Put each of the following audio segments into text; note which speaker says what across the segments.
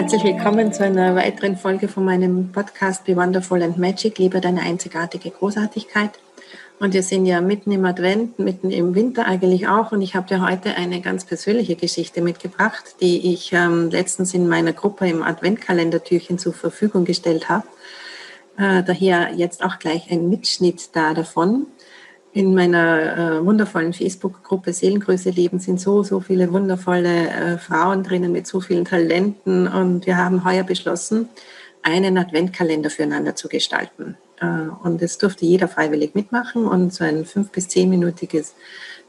Speaker 1: Herzlich willkommen zu einer weiteren Folge von meinem Podcast Be Wonderful and Magic, liebe deine einzigartige Großartigkeit. Und wir sind ja mitten im Advent, mitten im Winter eigentlich auch. Und ich habe dir heute eine ganz persönliche Geschichte mitgebracht, die ich ähm, letztens in meiner Gruppe im Adventkalendertürchen zur Verfügung gestellt habe. Äh, daher jetzt auch gleich ein Mitschnitt da davon in meiner äh, wundervollen Facebook-Gruppe Seelengröße Leben sind so, so viele wundervolle äh, Frauen drinnen mit so vielen Talenten und wir haben heuer beschlossen, einen Adventkalender füreinander zu gestalten. Äh, und es durfte jeder freiwillig mitmachen und so ein fünf- bis zehnminütiges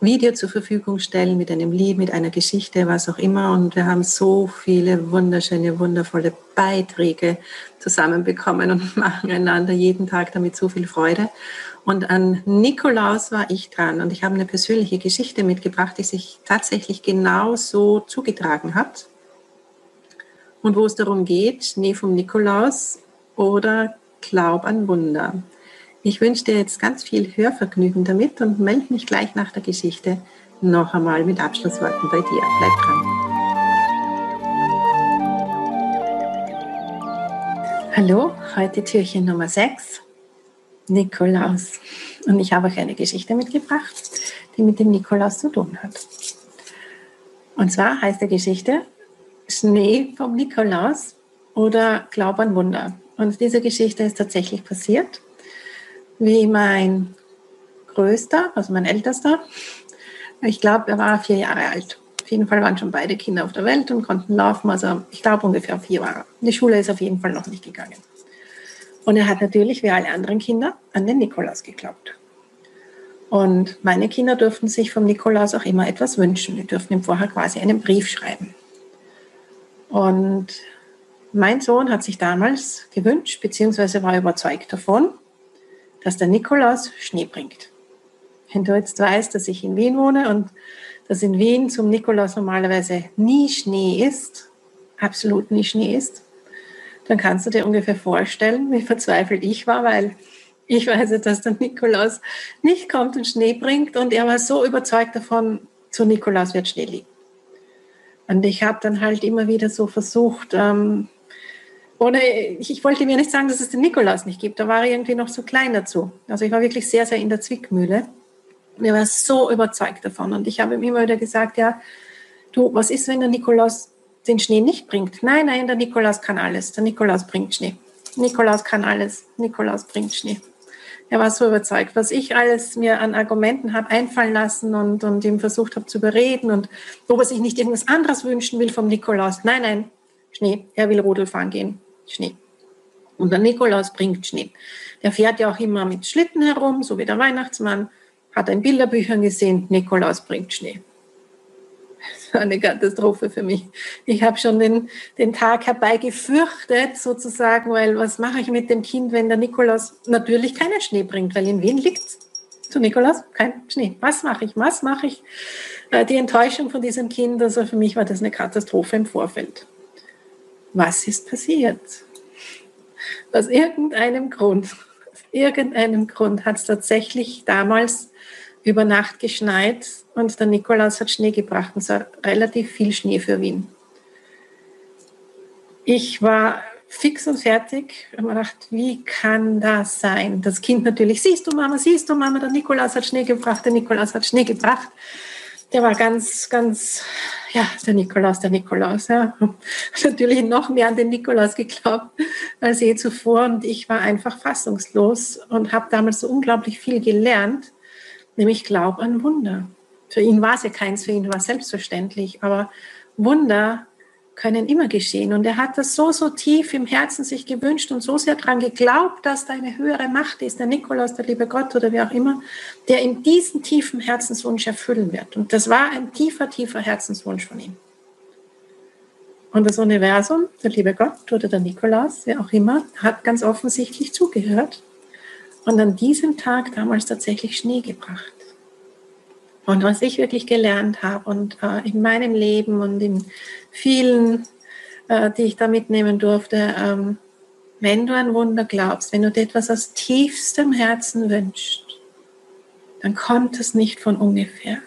Speaker 1: Video zur Verfügung stellen mit einem Lied, mit einer Geschichte, was auch immer. Und wir haben so viele wunderschöne, wundervolle Beiträge zusammenbekommen und machen einander jeden Tag damit so viel Freude. Und an Nikolaus war ich dran und ich habe eine persönliche Geschichte mitgebracht, die sich tatsächlich genau so zugetragen hat. Und wo es darum geht, Schnee vom Nikolaus oder Glaub an Wunder. Ich wünsche dir jetzt ganz viel Hörvergnügen damit und melde mich gleich nach der Geschichte noch einmal mit Abschlussworten bei dir. Bleib dran. Hallo, heute Türchen Nummer 6. Nikolaus. Und ich habe euch eine Geschichte mitgebracht, die mit dem Nikolaus zu tun hat. Und zwar heißt die Geschichte Schnee vom Nikolaus oder Glaub an Wunder. Und diese Geschichte ist tatsächlich passiert, wie mein Größter, also mein Ältester, ich glaube, er war vier Jahre alt. Auf jeden Fall waren schon beide Kinder auf der Welt und konnten laufen. Also ich glaube ungefähr vier Jahre. Die Schule ist auf jeden Fall noch nicht gegangen. Und er hat natürlich, wie alle anderen Kinder, an den Nikolaus geglaubt. Und meine Kinder durften sich vom Nikolaus auch immer etwas wünschen. Die durften ihm vorher quasi einen Brief schreiben. Und mein Sohn hat sich damals gewünscht, beziehungsweise war überzeugt davon, dass der Nikolaus Schnee bringt. Wenn du jetzt weißt, dass ich in Wien wohne und dass in Wien zum Nikolaus normalerweise nie Schnee ist, absolut nie Schnee ist, dann kannst du dir ungefähr vorstellen, wie verzweifelt ich war, weil ich weiß, dass der Nikolaus nicht kommt und Schnee bringt und er war so überzeugt davon, zu Nikolaus wird Schnee liegen. Und ich habe dann halt immer wieder so versucht, ähm, ohne, ich, ich, wollte mir nicht sagen, dass es den Nikolaus nicht gibt, da war er irgendwie noch so klein dazu. Also ich war wirklich sehr, sehr in der Zwickmühle. Und er war so überzeugt davon. Und ich habe ihm immer wieder gesagt, ja, du, was ist, wenn der Nikolaus den Schnee nicht bringt? Nein, nein, der Nikolaus kann alles. Der Nikolaus bringt Schnee. Nikolaus kann alles. Nikolaus bringt Schnee. Er war so überzeugt, was ich alles mir an Argumenten habe einfallen lassen und, und ihm versucht habe zu überreden und ob er sich nicht irgendwas anderes wünschen will vom Nikolaus. Nein, nein, Schnee. Er will Rodel fahren gehen. Schnee. Und der Nikolaus bringt Schnee. Der fährt ja auch immer mit Schlitten herum, so wie der Weihnachtsmann. Hat in Bilderbüchern gesehen, Nikolaus bringt Schnee. Das war eine Katastrophe für mich. Ich habe schon den, den Tag herbeigefürchtet, sozusagen, weil was mache ich mit dem Kind, wenn der Nikolaus natürlich keinen Schnee bringt, weil in Wien liegt zu Nikolaus kein Schnee. Was mache ich? Was mache ich? Äh, die Enttäuschung von diesem Kind, also für mich war das eine Katastrophe im Vorfeld. Was ist passiert? Aus irgendeinem Grund, aus irgendeinem Grund hat es tatsächlich damals über Nacht geschneit und der Nikolaus hat Schnee gebracht und es war relativ viel Schnee für Wien. Ich war fix und fertig und mir gedacht, wie kann das sein? Das Kind natürlich, siehst du Mama, siehst du Mama, der Nikolaus hat Schnee gebracht, der Nikolaus hat Schnee gebracht. Der war ganz, ganz, ja, der Nikolaus, der Nikolaus. Ja. Natürlich noch mehr an den Nikolaus geglaubt als je zuvor und ich war einfach fassungslos und habe damals so unglaublich viel gelernt nämlich Glaub an Wunder. Für ihn war es ja keins, für ihn war es selbstverständlich, aber Wunder können immer geschehen. Und er hat das so, so tief im Herzen sich gewünscht und so sehr daran geglaubt, dass da eine höhere Macht ist, der Nikolaus, der liebe Gott oder wer auch immer, der in diesen tiefen Herzenswunsch erfüllen wird. Und das war ein tiefer, tiefer Herzenswunsch von ihm. Und das Universum, der liebe Gott oder der Nikolaus, wer auch immer, hat ganz offensichtlich zugehört und an diesem Tag damals tatsächlich Schnee gebracht. Und was ich wirklich gelernt habe und äh, in meinem Leben und in vielen, äh, die ich da mitnehmen durfte, ähm, wenn du ein Wunder glaubst, wenn du dir etwas aus tiefstem Herzen wünschst, dann kommt es nicht von ungefähr.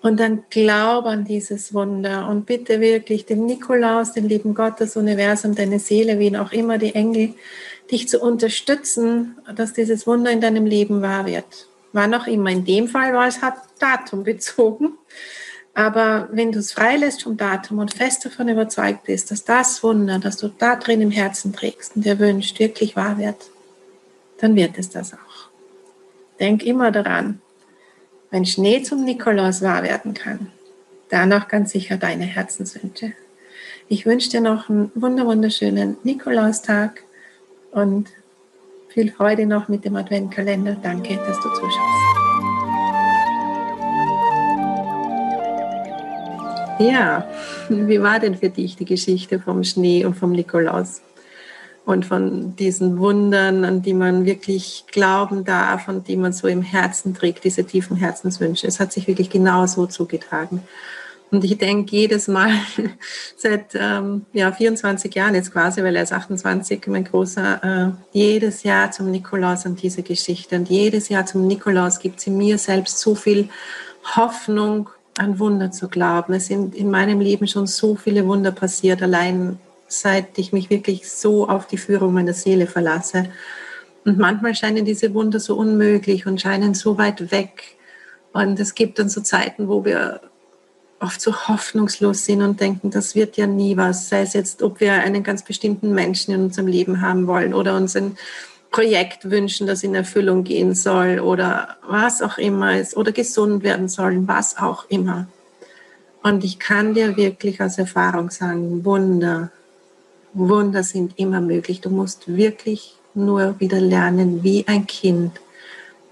Speaker 1: Und dann glaub an dieses Wunder und bitte wirklich den Nikolaus, den lieben Gott, das Universum, deine Seele, wie auch immer, die Engel, dich zu unterstützen, dass dieses Wunder in deinem Leben wahr wird. Wann auch immer. In dem Fall war es halt Datum bezogen. Aber wenn du es freilässt vom Datum und fest davon überzeugt bist, dass das Wunder, das du da drin im Herzen trägst und dir wünscht, wirklich wahr wird, dann wird es das auch. Denk immer daran, wenn Schnee zum Nikolaus wahr werden kann, dann auch ganz sicher deine Herzenswünsche. Ich wünsche dir noch einen wunderschönen Nikolaustag und viel Freude noch mit dem Adventkalender. Danke, dass du zuschaust. Ja, wie war denn für dich die Geschichte vom Schnee und vom Nikolaus? Und von diesen Wundern, an die man wirklich glauben darf und die man so im Herzen trägt, diese tiefen Herzenswünsche. Es hat sich wirklich genau so zugetragen. Und ich denke jedes Mal seit ähm, ja, 24 Jahren jetzt quasi, weil er ist 28, mein Großer, äh, jedes Jahr zum Nikolaus und diese Geschichte. Und jedes Jahr zum Nikolaus gibt sie mir selbst so viel Hoffnung, an Wunder zu glauben. Es sind in meinem Leben schon so viele Wunder passiert, allein seit ich mich wirklich so auf die Führung meiner Seele verlasse. Und manchmal scheinen diese Wunder so unmöglich und scheinen so weit weg. Und es gibt dann so Zeiten, wo wir oft so hoffnungslos sind und denken, das wird ja nie was, sei es jetzt, ob wir einen ganz bestimmten Menschen in unserem Leben haben wollen oder uns ein Projekt wünschen, das in Erfüllung gehen soll oder was auch immer ist oder gesund werden sollen, was auch immer. Und ich kann dir wirklich aus Erfahrung sagen, Wunder, Wunder sind immer möglich. Du musst wirklich nur wieder lernen, wie ein Kind,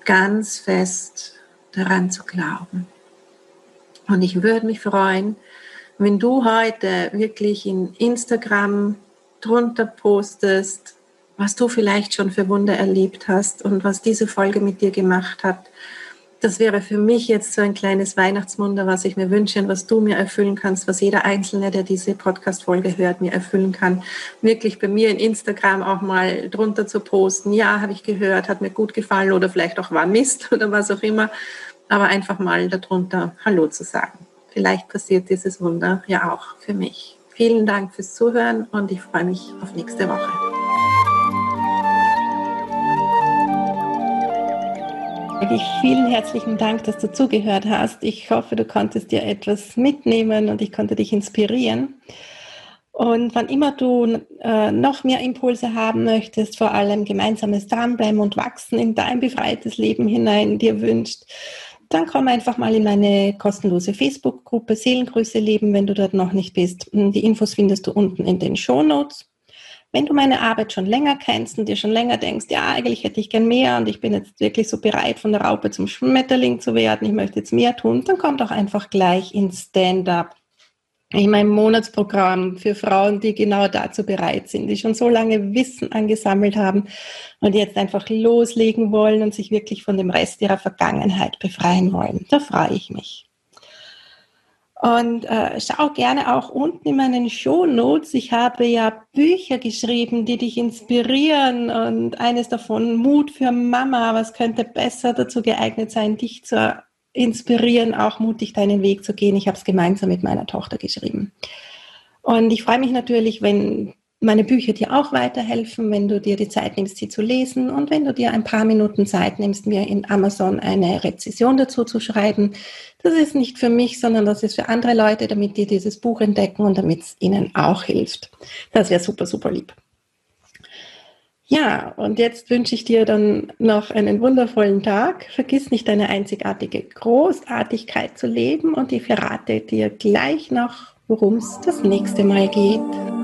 Speaker 1: ganz fest daran zu glauben. Und ich würde mich freuen, wenn du heute wirklich in Instagram drunter postest, was du vielleicht schon für Wunder erlebt hast und was diese Folge mit dir gemacht hat. Das wäre für mich jetzt so ein kleines Weihnachtswunder, was ich mir wünsche und was du mir erfüllen kannst, was jeder Einzelne, der diese Podcast-Folge hört, mir erfüllen kann. Wirklich bei mir in Instagram auch mal drunter zu posten. Ja, habe ich gehört, hat mir gut gefallen oder vielleicht auch war Mist oder was auch immer aber einfach mal darunter Hallo zu sagen. Vielleicht passiert dieses Wunder ja auch für mich. Vielen Dank fürs Zuhören und ich freue mich auf nächste Woche. Wirklich vielen herzlichen Dank, dass du zugehört hast. Ich hoffe, du konntest dir etwas mitnehmen und ich konnte dich inspirieren. Und wann immer du äh, noch mehr Impulse haben möchtest, vor allem gemeinsames Dranbleiben und Wachsen in dein befreites Leben hinein dir wünscht, dann komm einfach mal in meine kostenlose Facebook-Gruppe Seelengrüße leben, wenn du dort noch nicht bist. Die Infos findest du unten in den Show Notes. Wenn du meine Arbeit schon länger kennst und dir schon länger denkst, ja, eigentlich hätte ich gern mehr und ich bin jetzt wirklich so bereit, von der Raupe zum Schmetterling zu werden, ich möchte jetzt mehr tun, dann komm doch einfach gleich ins Stand-up in meinem Monatsprogramm für Frauen, die genau dazu bereit sind, die schon so lange Wissen angesammelt haben und jetzt einfach loslegen wollen und sich wirklich von dem Rest ihrer Vergangenheit befreien wollen. Da freue ich mich. Und äh, schau gerne auch unten in meinen Show Notes. Ich habe ja Bücher geschrieben, die dich inspirieren und eines davon Mut für Mama. Was könnte besser dazu geeignet sein, dich zu inspirieren, auch mutig deinen Weg zu gehen? Ich habe es gemeinsam mit meiner Tochter geschrieben. Und ich freue mich natürlich, wenn meine Bücher dir auch weiterhelfen, wenn du dir die Zeit nimmst, sie zu lesen und wenn du dir ein paar Minuten Zeit nimmst, mir in Amazon eine Rezession dazu zu schreiben. Das ist nicht für mich, sondern das ist für andere Leute, damit die dieses Buch entdecken und damit es ihnen auch hilft. Das wäre super, super lieb. Ja, und jetzt wünsche ich dir dann noch einen wundervollen Tag. Vergiss nicht deine einzigartige Großartigkeit zu leben und ich verrate dir gleich noch, worum es das nächste Mal geht.